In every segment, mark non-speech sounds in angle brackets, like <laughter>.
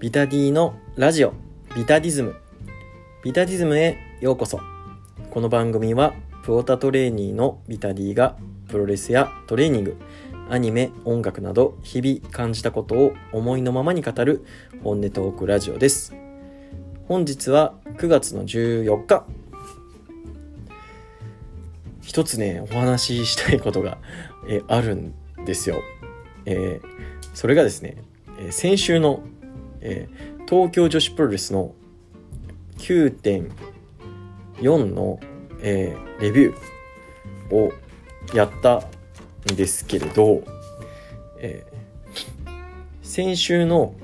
ビタディのラジオビタディズム。ビタディズムへようこそ。この番組はプオタトレーニーのビタディがプロレスやトレーニングアニメ音楽など日々感じたことを思いのままに語る本音トークラジオです。本日は9月の14日一つねお話ししたいことが、えあるんですよ、えー、それがですね、え先週の、えー、東京女子プロレスの9.4の、えー、レビューをやったんですけれど、えー、先週の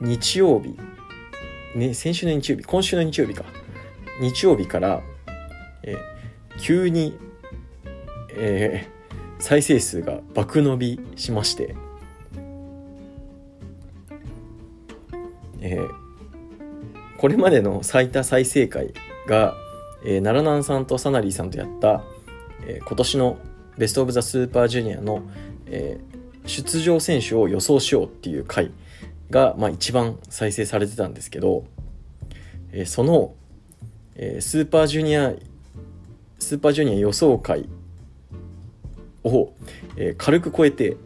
日曜日、ね、先週の日曜日、今週の日曜日か。日曜日から、えー、急に、えー、再生数が爆伸びしまして、えー、これまでの最多再生回が、えー、奈良南さんとサナリーさんとやった、えー、今年のベスト・オブ・ザ・スーパージュニアの、えー、出場選手を予想しようっていう回が、まあ、一番再生されてたんですけど、えー、その、えー、スーパージュニアスーパージュニア予想回を、えー、軽く超えて、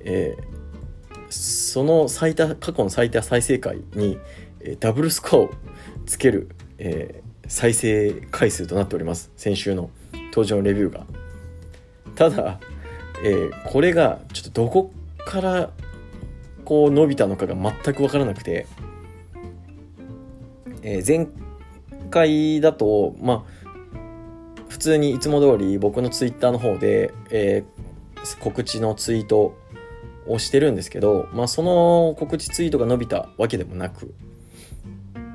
えー、その最多過去の最多再生回に、えダブルスコアをつける、えー、再生回数となっております。先週の登場のレビューが。ただ、えー、これがちょっとどこからこう伸びたのかが全く分からなくて、えー、前回だとまあ普通にいつも通り僕のツイッターの方で、えー、告知のツイートをしてるんですけど、まあ、その告知ツイートが伸びたわけでもなく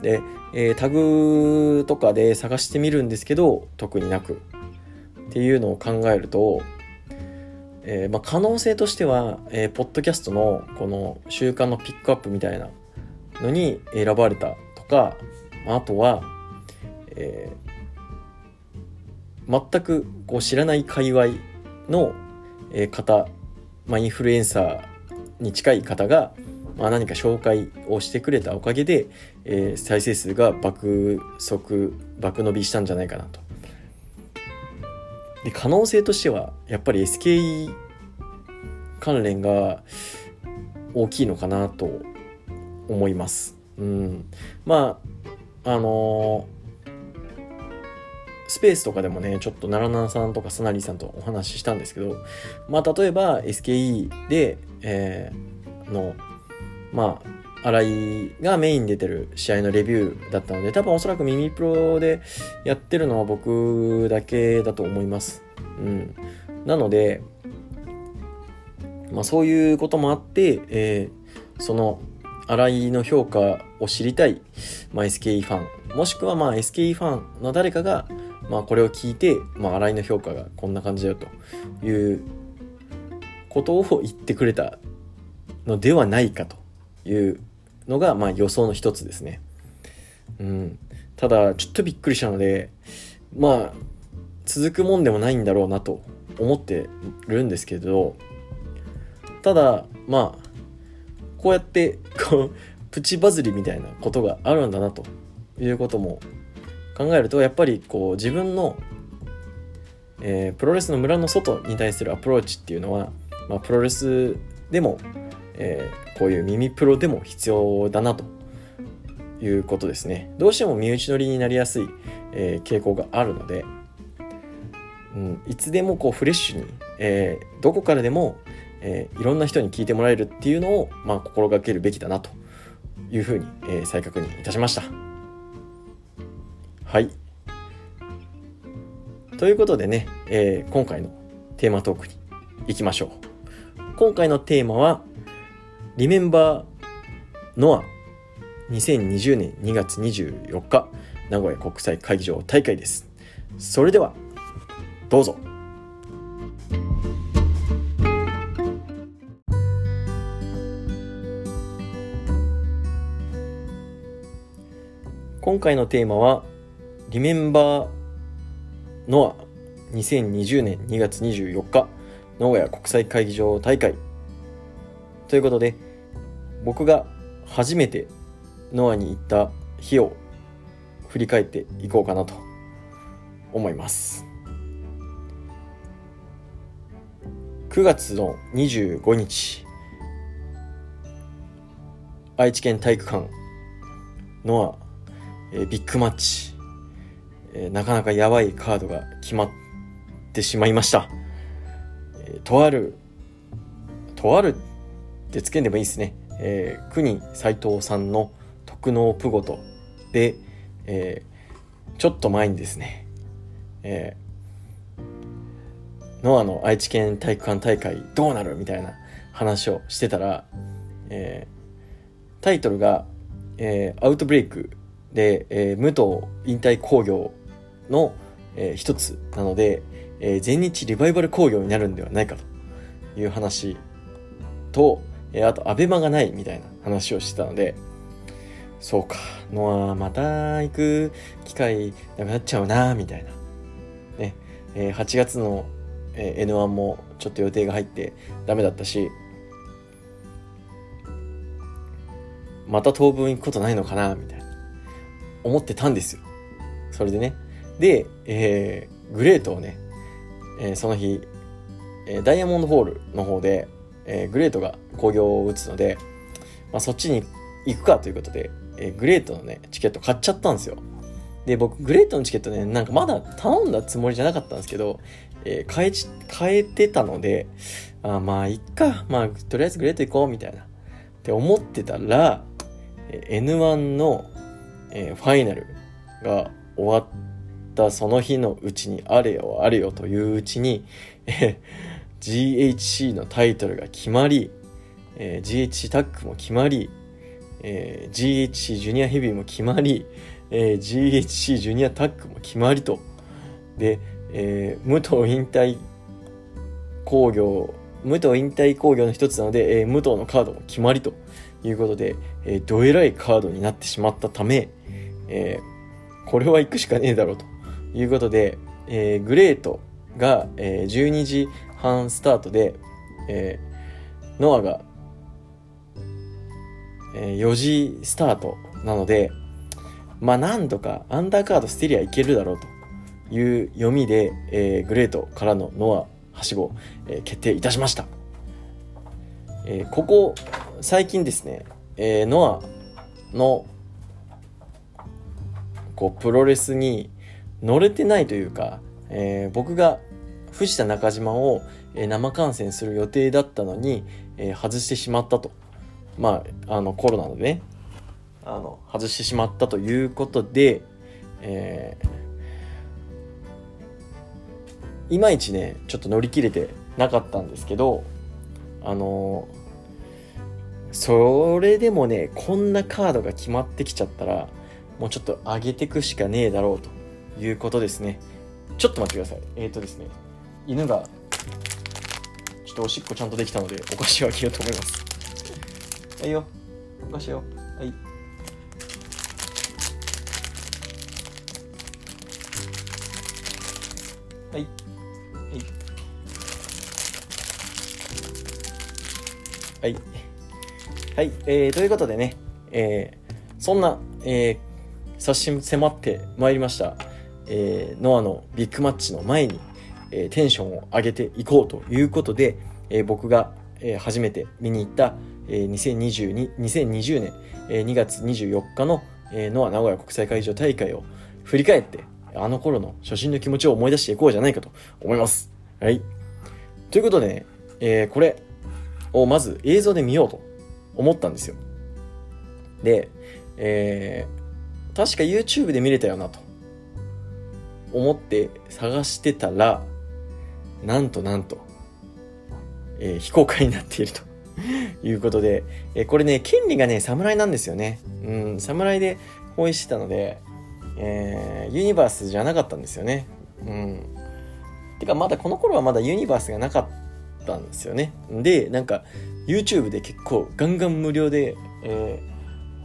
で、えー、タグとかで探してみるんですけど特になくっていうのを考えると、えー、まあ、可能性としては、えー、ポッドキャストのこの週間のピックアップみたいなのに選ばれたとかあとは、えー、全くこう知らない界隈の方まあ、インフルエンサーに近い方が、まあ、何か紹介をしてくれたおかげで、えー、再生数が爆速爆伸びしたんじゃないかなと。で可能性としてはやっぱり SKE 関連が大きいのかなと思います。うん、まああのスペースとかでもね、ちょっと奈良南さんとかスナリーさんとお話ししたんですけど、まあ、例えば SKE で、えー、の、まあ、新井がメインに出てる試合のレビューだったので、多分おそらく耳プロでやってるのは僕だけだと思います。うん。なので、まあ、そういうこともあって、えー、その新井の評価を知りたい、まあ、SKE ファンもしくはまあ SKE ファンの誰かがまあ、これを聞いて、まあ、新井の評価がこんな感じだよということを言ってくれたのではないかというのが、まあ、予想の一つですね。うん、ただちょっとびっくりしたのでまあ続くもんでもないんだろうなと思ってるんですけどただまあこうやってこうプチバズりみたいなことがあるんだなということも考えるとやっぱりこう自分の、えー、プロレスの村の外に対するアプローチっていうのは、まあ、プロレスでも、えー、こういう耳プロでも必要だなということですねどうしても身内乗りになりやすい、えー、傾向があるので、うん、いつでもこうフレッシュに、えー、どこからでも、えー、いろんな人に聞いてもらえるっていうのを、まあ、心がけるべきだなというふうに、えー、再確認いたしました。はい。ということでね、えー、今回のテーマトークに行きましょう。今回のテーマは、リメンバーノア2020年2月24日名古屋国際会議場大会です。それでは、どうぞ。今回のテーマはリメンバーノア2020年2月24日名古屋国際会議場大会。ということで僕が初めてノアに行った日を振り返っていこうかなと思います。9月の25日愛知県体育館ノア、えー、ビッグマッチ、え、なかなかやばいカードが決まってしまいました、え、とあるとあるってつけんでもいいですね、えー、国斎藤さんの特納プゴトで、えー、ちょっと前にですね、えー、ノアの愛知県体育館大会どうなるみたいな話をしてたら、えー、タイトルが、えー、アウトブレイクで、えー、武藤引退工業の、えー、一つなので、えー、全日リバイバル工業になるんではないかという話と、えー、あと、アベマがないみたいな話をしてたので、そうか、ノアまた行く機会なくなっちゃうな、みたいな。ね、えー、8月の、えー、N1 もちょっと予定が入ってダメだったし、また当分行くことないのかな、みたいな。思ってたんですよ。それでね。で、えー、グレートをね、えー、その日、えー、ダイヤモンドホールの方で、えー、グレートが興行を打つので、まあ、そっちに行くかということで、えー、グレートのね、チケット買っちゃったんですよ。で、僕、グレートのチケットね、なんかまだ頼んだつもりじゃなかったんですけど、えー、変え、えてたので、あまあ、いっか。まあ、とりあえずグレート行こう、みたいな。って思ってたら、N1 の、えー、ファイナルが終わってたその日のうちに、あれよあれよといううちに、えー GHC のタイトルが決まり、えー、GHC タックも決まり、えー、GHC ジュニアヘビーも決まり、えー、GHC ジュニアタックも決まりと。で、えー、武藤引退工業、武藤引退工業の一つなので、えー、武藤のカードも決まりということで、えー、どえらいカードになってしまったため、えー、これは行くしかねえだろうということで、えー、グレートが、えー、12時半スタートで、えー、ノアが、えー、4時スタートなので、まあなんとかアンダーカード捨てりゃいけるだろうという読みで、えー、グレートからのノアはしご、えー、決定いたしました。えー、ここ最近ですね、えー、ノアのこうプロレスに乗れてないというか、えー、僕が藤田中島を、生観戦する予定だったのに、え外してしまったと。まあ、あの、コロナでね、あの、外してしまったということで、えー、いまいちね、ちょっと乗り切れてなかったんですけど、あのそれでもね、こんなカードが決まってきちゃったら、もうちょっと上げてくしかねえだろうということですね。ちょっと待ってください。えっ、ー、とですね、犬がちょっとおしっこちゃんとできたのでお菓子をあげようと思います。はいよ。お菓子よはい。はい。はい。はい。はい、えー、ということでね、えー、そんな、えー、差し迫ってまいりました、えー、ノアのビッグマッチの前に、えー、テンションを上げていこうということで、えー、僕が、えー、初めて見に行った、えー、2022 2020年、えー、2月24日の、えー、ノア名古屋国際会場大会を振り返って、あの頃の初心の気持ちを思い出していこうじゃないかと思います。はい。ということでね、えー、これをまず映像で見ようと思ったんですよ。で、えー、確か YouTube で見れたよなと思って探してたら、なんとなんと、えー、非公開になっていると <laughs> いうことで、えー、これね、権利がね、侍なんですよね。うん、侍で放映してたので、えー、ユニバースじゃなかったんですよね。うん。てか、まだこの頃はまだユニバースがなかったんですよね。で、なんか、YouTube で結構ガンガン無料で、え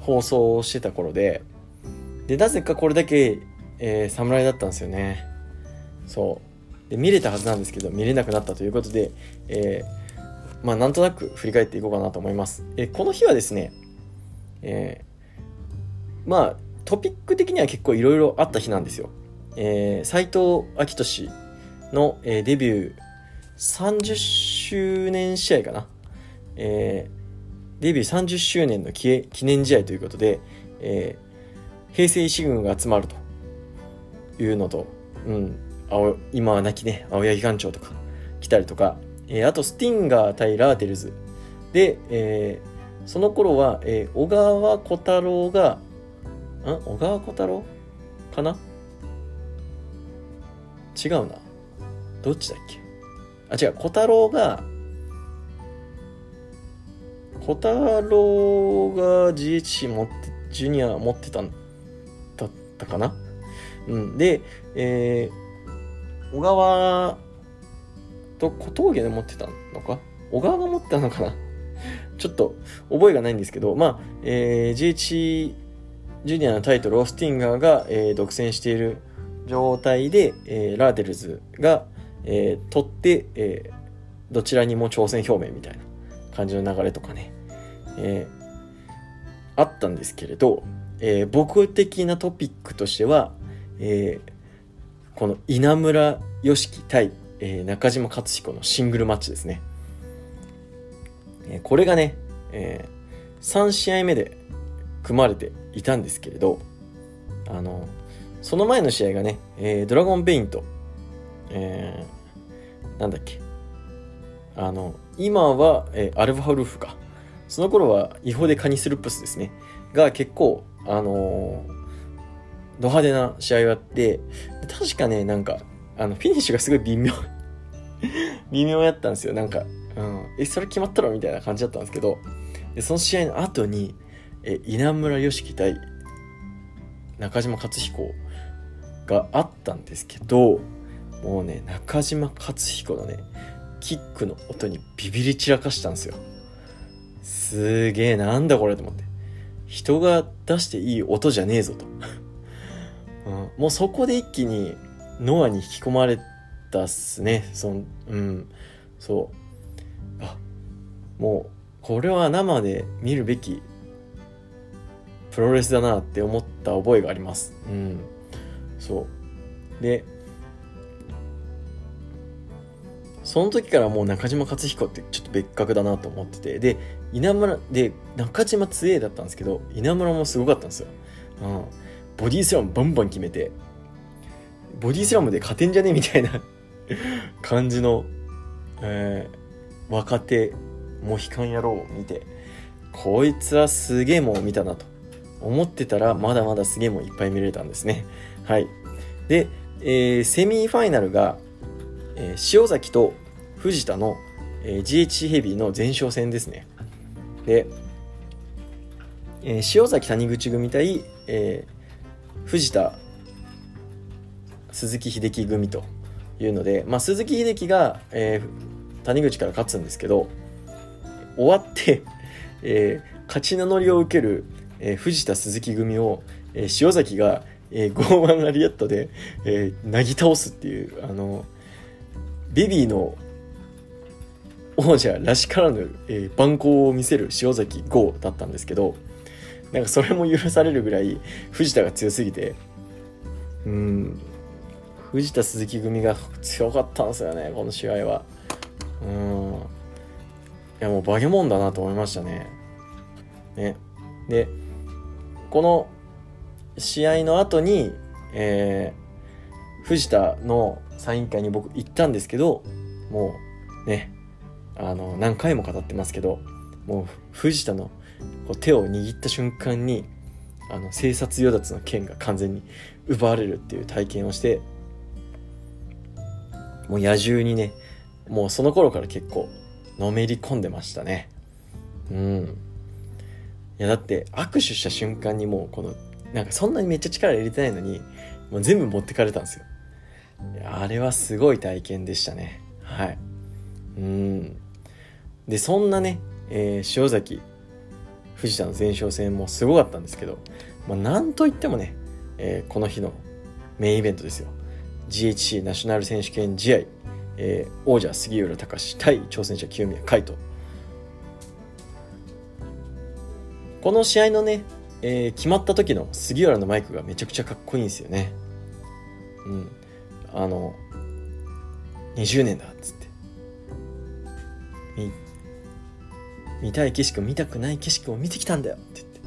ー、放送してた頃で、で、なぜかこれだけ、えー、侍だったんですよね。そう。で見れたはずなんですけど見れなくなったということで、えー、まあなんとなく振り返っていこうかなと思います。えこの日はですね、え、まあトピック的には結構いろいろあった日なんですよ。えー、斎藤昭俊の、えー、デビュー30周年試合かな。えー、デビュー30周年の記念試合ということで、えー、平成士軍が集まるというのと、うん、青今は亡きね、青柳館長とか来たりとか、えー、あとスティンガー対ラーテルズ。で、えー、その頃は、えー、小川小太郎が、ん小川小太郎？かな？違うな。どっちだっけ？あ、違う、小太郎が、小太郎が GHC 持って、ジュニア持ってたんだったかな？うん。で、えー、小川と小峠で持ってたのか？小川が持ってたのかな？<laughs> ちょっと覚えがないんですけど、まあ、えー、g h ジュニアのタイトルをスティンガーが、えー、独占している状態で、えー、ラーテルズが、えー、取って、えー、どちらにも挑戦表明みたいな感じの流れとかね、えー、あったんですけれど、えー、僕的なトピックとしては、えー、この稲村良樹対、えー、中島克彦のシングルマッチですね。えー、これがね、えー、3試合目で組まれていたんですけれど、あの、その前の試合がね、えー、ドラゴンベインと、えー、なんだっけ、あの、今は、えー、アルファウルフか。その頃は違法でカニスルップスですね。が結構、あのー、ド派手な試合をやって、確かね、なんか、あの、フィニッシュがすごい微妙。<laughs> 微妙やったんですよ。なんか、うん、え、それ決まったろみたいな感じだったんですけど、でその試合の後に、え稲村良樹対中島克彦があったんですけどもうね中島克彦のねキックの音にビビり散らかしたんですよ。すげえなんだこれと思って。人が出していい音じゃねえぞと、うん、もうそこで一気にノアに引き込まれたっすねそんうんそうあもうこれは生で見るべきプロレスだなって思った覚えがあります。うん。そう。で、その時からもう中島克彦ってちょっと別格だなと思ってて、で、稲村、で、中島強えだったんですけど、稲村もすごかったんですよ。うん。ボディスラムバンバン決めて、ボディスラムで勝てんじゃねみたいな <laughs> 感じの、えー、若手モヒカン野郎を見て、こいつはすげえもん見たなと。思ってたらまだまだすげえもんいっぱい見れたんですね。はい。で、えー、セミファイナルが、えー、塩崎と藤田の、えー、GH ヘビーの前哨戦ですね。で、えー、塩崎谷口組対、えー、藤田鈴木秀樹組というので、まあ、鈴木秀樹が、えー、谷口から勝つんですけど終わって、<laughs> えー、勝ち名乗りを受けるえー、藤田鈴木組を、えー、塩崎が、えー、傲慢ラリアットで、えー、なぎ倒すっていう、あの、ベビーの王者らしからぬ、えー、蛮行を見せる塩崎剛だったんですけど、なんかそれも許されるぐらい藤田が強すぎて、うん、藤田鈴木組が強かったんですよね、この試合は。うん。いや、もう化け物だなと思いましたね。ね。で、この試合の後に、えー、藤田のサイン会に僕行ったんですけど、もうね、あの、何回も語ってますけど、もう藤田のこう手を握った瞬間に、あの、生殺与奪の剣が完全に奪われるっていう体験をして、もう野獣にね、もうその頃から結構のめり込んでましたね。うん。いやだって握手した瞬間にもうこのなんかそんなにめっちゃ力入れてないのにもう全部持ってかれたんですよあれはすごい体験でしたねはいうんでそんなね、えー、塩崎藤田の前哨戦もすごかったんですけど、まあ、なんといってもね、えー、この日のメインイベントですよ。GHC ナショナル選手権試合、えー、王者杉浦隆対挑戦者清宮海斗。この試合のね、えー決まった時の杉浦のマイクがめちゃくちゃかっこいいんですよね。うん。あの20年だっつって。見たい景色を見たくない景色を見てきたんだよ。って言って、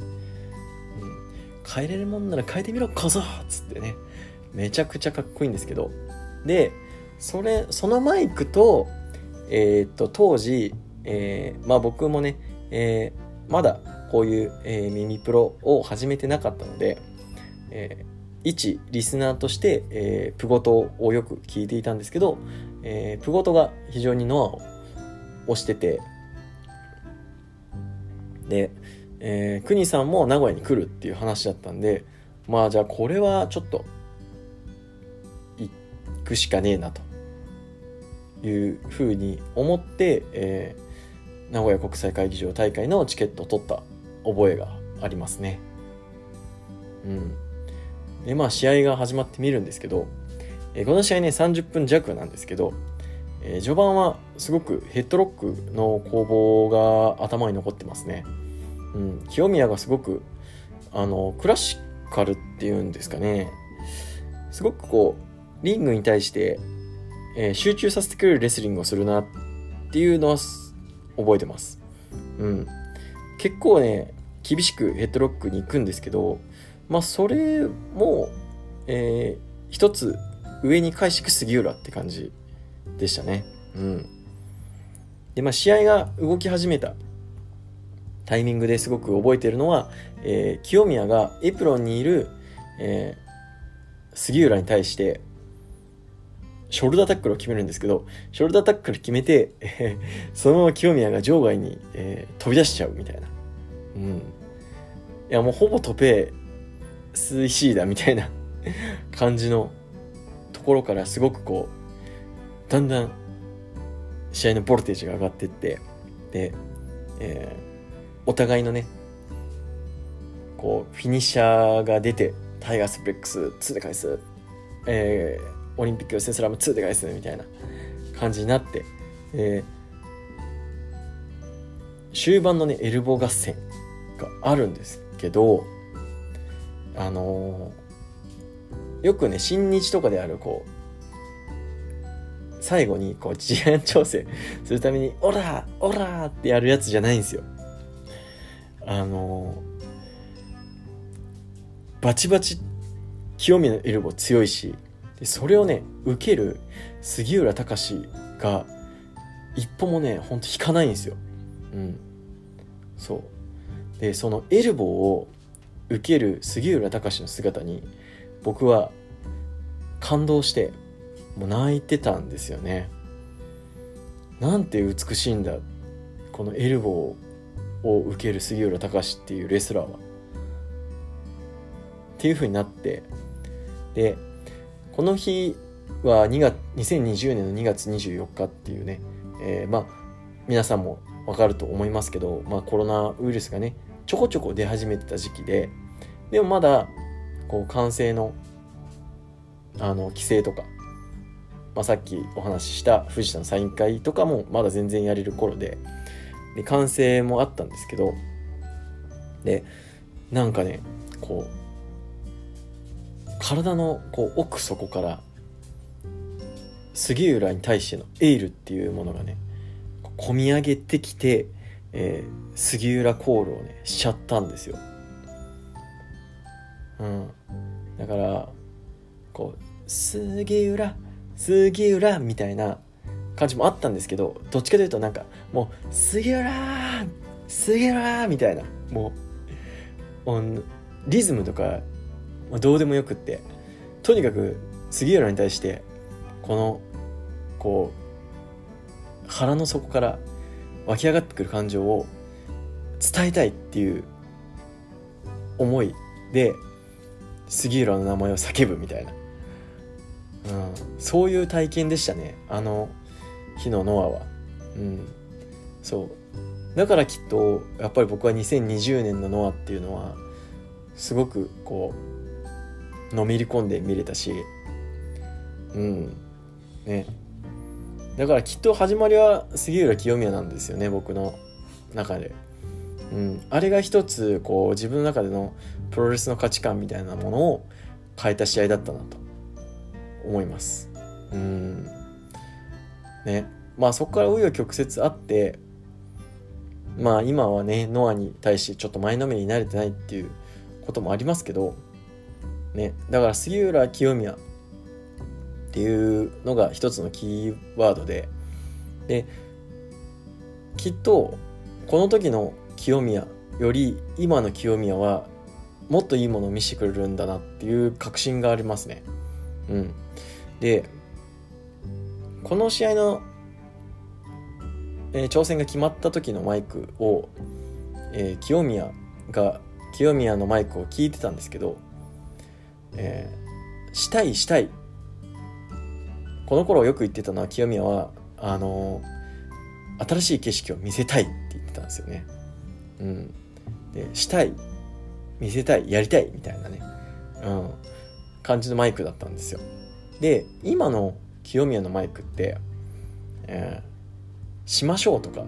うん、変えれるもんなら変えてみろ小僧。っつってね。めちゃくちゃかっこいいんですけど。でそれそのマイクとえーっと当時、えーまあ僕もね、えーまだこういう、えー耳プロを始めてなかったので、えー一リスナーとして、えープゴトをよく聞いていたんですけど、えープゴトが非常にノアを推しててで、えー、国さんも名古屋に来るっていう話だったんでまあじゃあこれはちょっと行くしかねえなというふうに思って、えー名古屋国際会議場大会のチケットを取った覚えがありますね。うん。で、まあ試合が始まってみるんですけど、えーこの試合ね30分弱なんですけど、えー序盤はすごくヘッドロックの攻防が頭に残ってますね。うん。清宮がすごく、あの、クラシカルっていうんですかね。すごくこう、リングに対して、えー集中させてくれるレスリングをするなっていうのは覚えてます。うん。結構ね、厳しくヘッドロックに行くんですけど、まあそれも、えー一つ上に返していく杉浦って感じでしたね。うん。で、まあ試合が動き始めたタイミングですごく覚えてるのは、えー清宮がエプロンにいる、えー杉浦に対して、ショルダータックルを決めるんですけど、ショルダータックル決めて、え <laughs> ーそのまま清宮が場外に、えー飛び出しちゃうみたいな。うん。いや、もうほぼトペスイシーだみたいな <laughs> 感じのところからすごくこう、だんだん試合のボルテージが上がってって、で、えーお互いのね、こう、フィニッシャーが出て、タイガースプレックス2で返す、えーオリンピック予選スラム2で返すみたいな感じになって、えー終盤のね、エルボー合戦があるんですけど、あのーよくね、新日とかである、こう、最後に、こう、時間調整するために、オラーオラってやるやつじゃないんですよ。あのバチバチ、清宮のエルボー強いし、でそれをね、受ける杉浦隆が、一歩もね、ほんと引かないんですよ。うん。そう。で、そのエルボーを受ける杉浦隆の姿に、僕は感動して、もう泣いてたんですよね。なんて美しいんだ。このエルボーをを受ける杉浦隆っていうレスラーは。っていう風になって、で、この日は2月、2020年の2月24日っていうね、えーまあ、皆さんもわかると思いますけど、まあコロナウイルスがね、ちょこちょこ出始めてた時期で、でもまだ、こう、完成の、あの、規制とか、まあ、さっきお話しした藤田のサイン会とかもまだ全然やれる頃で、で、完成もあったんですけど、で、なんかね、こう、体のこう奥底から杉浦に対してのエールっていうものがねこう込み上げてきて、えー杉浦コールをねしちゃったんですよ。うん、だからこう「杉浦杉浦」みたいな感じもあったんですけどどっちかというとなんかもう「杉浦杉浦」みたいなもうリズムとかまあどうでもよくってとにかく杉浦に対してこのこう腹の底から湧き上がってくる感情を伝えたいっていう思いで杉浦の名前を叫ぶみたいな、うん、そういう体験でしたねあの日のノアは、うん、そう。だからきっとやっぱり僕は2020年のノアっていうのはすごくこうのめり込んで見れたし。うん。ね。だからきっと始まりは杉浦清宮なんですよね僕の中で。うん、あれが一つこう自分の中でのプロレスの価値観みたいなものを変えた試合だったなと思います。うん。ねまあそこから紆余曲折あってまあ今はねノアに対してちょっと前のめりに慣れてないっていうこともありますけどねだから杉浦清宮っていうのが一つのキーワードでできっとこの時の清宮より今の清宮はもっといいものを見せてくれるんだなっていう確信がありますね。うん。で、この試合の、えー、挑戦が決まった時のマイクを、えー、清宮が、清宮のマイクを聞いてたんですけど、えー、したいしたい。この頃よく言ってたのは清宮は、あの新しい景色を見せたいって言ってたんですよね。うん。で、したい、見せたい、やりたいみたいなね、うん、感じのマイクだったんですよ。で、今の清宮のマイクって、えー、しましょうとか、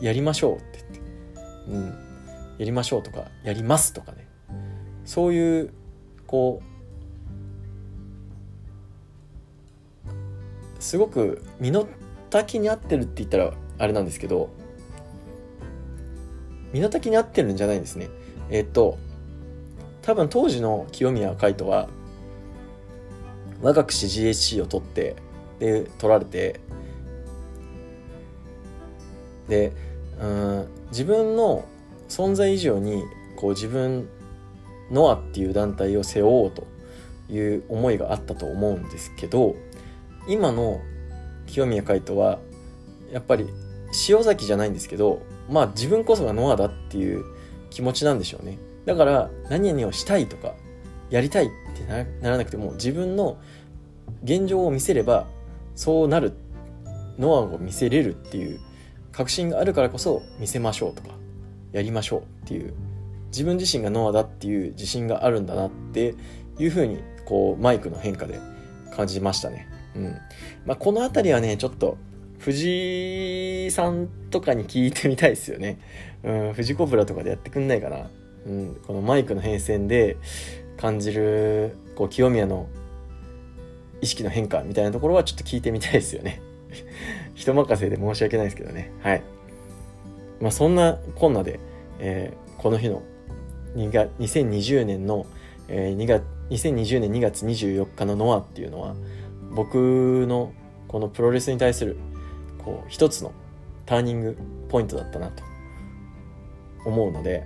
やりましょうって言って、うん、やりましょうとか、やりますとかね、そういう、こう、すごく身の丈に合ってるって言ったらあれなんですけど、身の丈に合ってるんじゃないんですね。えっと、多分当時の清宮海斗は、若くし GHC を取って、で、取られて、で、うん、自分の存在以上に、こう自分、ノアっていう団体を背負おうという思いがあったと思うんですけど、今の清宮海斗は、やっぱり塩崎じゃないんですけど、まあ自分こそがノアだっていう気持ちなんでしょうね。だから何々をしたいとかやりたいってならなくても自分の現状を見せればそうなるノアを見せれるっていう確信があるからこそ見せましょうとかやりましょうっていう自分自身がノアだっていう自信があるんだなっていうふうにこうマイクの変化で感じましたね。うんまあ、この辺りはねちょっと藤井さんとかに聞いてみたいですよね。うん、藤コブラとかでやってくんないかな。うん、このマイクの変遷で感じる、こう、清宮の意識の変化みたいなところはちょっと聞いてみたいですよね。<laughs> 人任せで申し訳ないですけどね。はい。まあそんなこんなで、えー、この日の2月2020年の、えー、2月2020年2月24日のノアっていうのは僕のこのプロレスに対するこう一つのターニングポイントだったなと思うので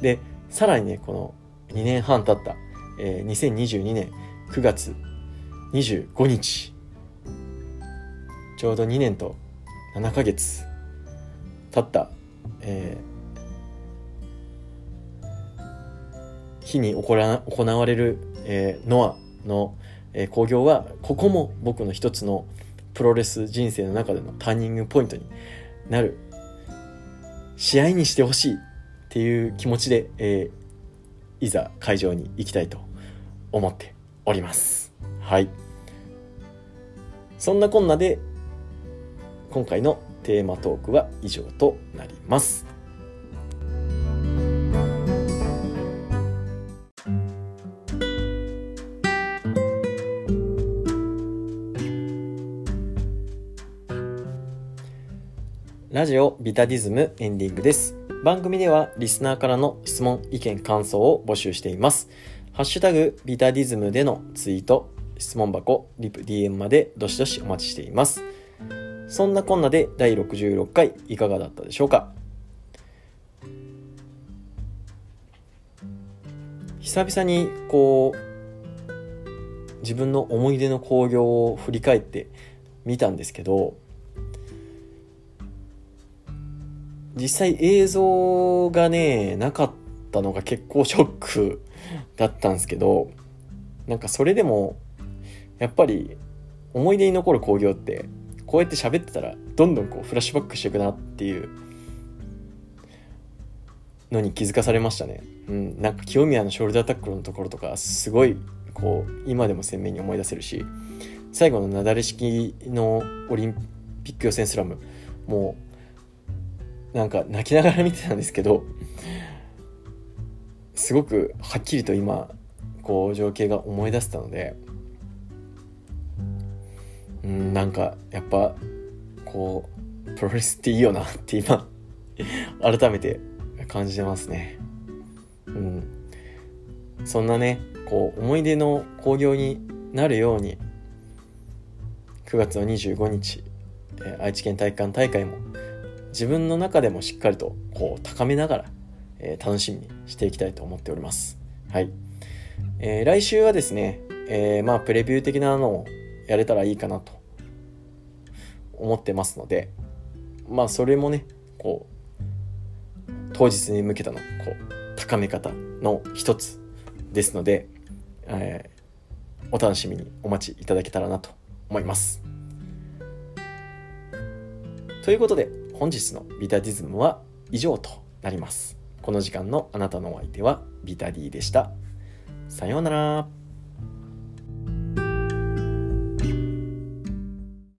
でさらにねこの2年半経った、えー、2022年9月25日。ちょうど2年と7ヶ月経った、えー、日に行われる、えー、ノアの、えー、興行はここも僕の一つのプロレス人生の中でのターニングポイントになる。試合にしてほしいっていう気持ちで、えー、いざ会場に行きたいと思っております。はい。そんなこんなで今回のテーマトークは以上となります。ラジオビタディズムエンディングです。番組ではリスナーからの質問、意見、感想を募集しています。ハッシュタグビタディズムでのツイート、質問箱、リプ、DM までどしどしお待ちしています。そんなこんなで第66回いかがだったでしょうか？久々にこう自分の思い出の興行を振り返ってみたんですけど実際映像がね、なかったのが結構ショックだったんですけど、なんかそれでも、やっぱり思い出に残る興行って、こうやって喋ってたら、どんどんこうフラッシュバックしていくなっていうのに気づかされましたね。うん、なんか清宮のショルダータックルのところとか、すごい、こう、今でも鮮明に思い出せるし、最後の雪崩式のオリンピック予選スラム、もうなんか泣きながら見てたんですけどすごくはっきりと今こう情景が思い出せたのでうんなんかやっぱこうプロレスっていいよなって今改めて感じてますね。うん。そんなねこう思い出の興行になるように9月の25日、え、愛知県体育館大会も自分の中でもしっかりとこう高めながら、えー、楽しみにしていきたいと思っておりますはい、えー、来週はですね、えまあプレビュー的なのをやれたらいいかなと思ってますのでまあそれもねこう当日に向けたのこう高め方の一つですので、えー、お楽しみにお待ちいただけたらなと思います。ということで本日のビタディズムは以上となります。この時間のあなたのお相手はビタディでした。さようなら。